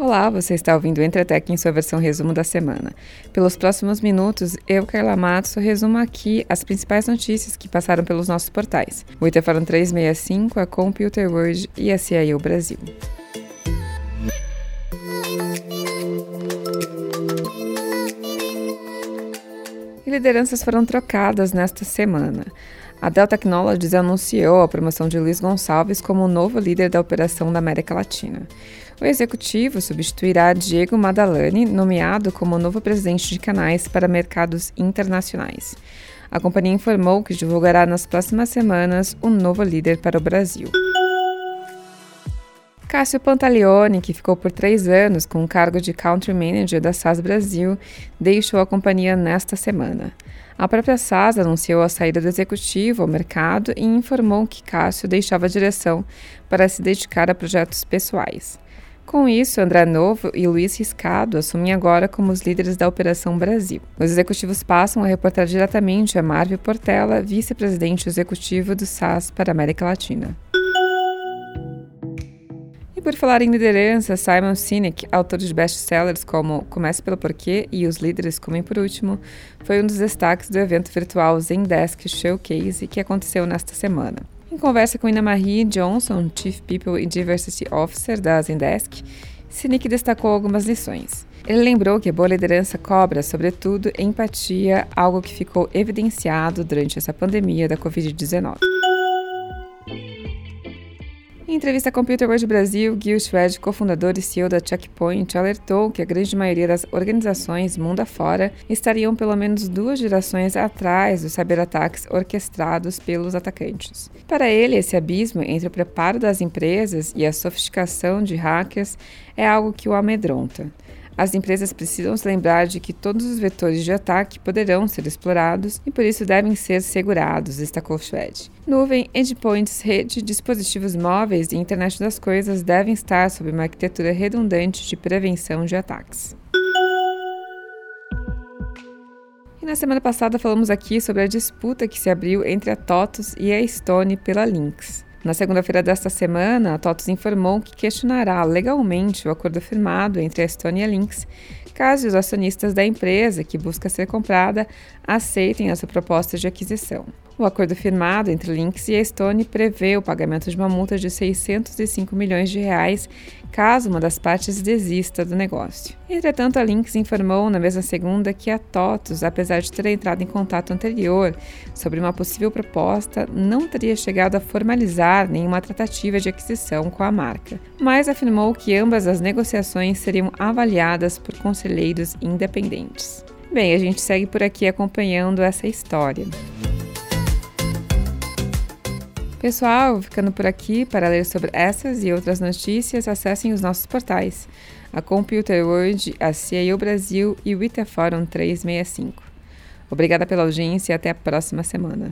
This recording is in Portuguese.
Olá, você está ouvindo Entretec em sua versão resumo da semana. Pelos próximos minutos, eu, Carla Matos, resumo aqui as principais notícias que passaram pelos nossos portais. O Itaforam 365, a Computer World e a CIO Brasil. E lideranças foram trocadas nesta semana. A Dell Technologies anunciou a promoção de Luiz Gonçalves como novo líder da operação da América Latina. O executivo substituirá Diego Madalani, nomeado como novo presidente de canais para mercados internacionais. A companhia informou que divulgará nas próximas semanas um novo líder para o Brasil. Cássio Pantaleone, que ficou por três anos com o cargo de Country Manager da SAS Brasil, deixou a companhia nesta semana. A própria SAS anunciou a saída do executivo ao mercado e informou que Cássio deixava a direção para se dedicar a projetos pessoais. Com isso, André Novo e Luiz Riscado assumem agora como os líderes da Operação Brasil. Os executivos passam a reportar diretamente a Marvel Portela, vice-presidente executivo do SAS para a América Latina. E por falar em liderança, Simon Sinek, autor de best-sellers como Comece pelo Porquê e Os Líderes Comem por Último, foi um dos destaques do evento virtual Zendesk Showcase que aconteceu nesta semana. Em conversa com Ina Marie Johnson, Chief People and Diversity Officer da Zendesk, Sinek destacou algumas lições. Ele lembrou que a boa liderança cobra, sobretudo, empatia, algo que ficou evidenciado durante essa pandemia da Covid-19. Em entrevista à Computer World Brasil, Gil Schwed, cofundador e CEO da Checkpoint, alertou que a grande maioria das organizações mundo afora estariam pelo menos duas gerações atrás dos cyberataques orquestrados pelos atacantes. Para ele, esse abismo entre o preparo das empresas e a sofisticação de hackers é algo que o amedronta. As empresas precisam se lembrar de que todos os vetores de ataque poderão ser explorados e por isso devem ser segurados, destacou Schwed. Nuvem, endpoints, rede, dispositivos móveis e internet das coisas devem estar sob uma arquitetura redundante de prevenção de ataques. E na semana passada falamos aqui sobre a disputa que se abriu entre a TOTUS e a Stone pela Lynx. Na segunda-feira desta semana, a TOTUS informou que questionará legalmente o acordo firmado entre a Estônia e a Lynx, caso os acionistas da empresa que busca ser comprada aceitem a sua proposta de aquisição. O acordo firmado entre Lynx e a Stone prevê o pagamento de uma multa de 605 milhões de reais caso uma das partes desista do negócio. Entretanto, a Lynx informou na mesma segunda que a TOTUS, apesar de ter entrado em contato anterior sobre uma possível proposta, não teria chegado a formalizar nenhuma tratativa de aquisição com a marca, mas afirmou que ambas as negociações seriam avaliadas por conselheiros independentes. Bem, a gente segue por aqui acompanhando essa história. Pessoal, ficando por aqui para ler sobre essas e outras notícias, acessem os nossos portais, a Computer World, a CIO Brasil e o Itaforum 365. Obrigada pela audiência e até a próxima semana.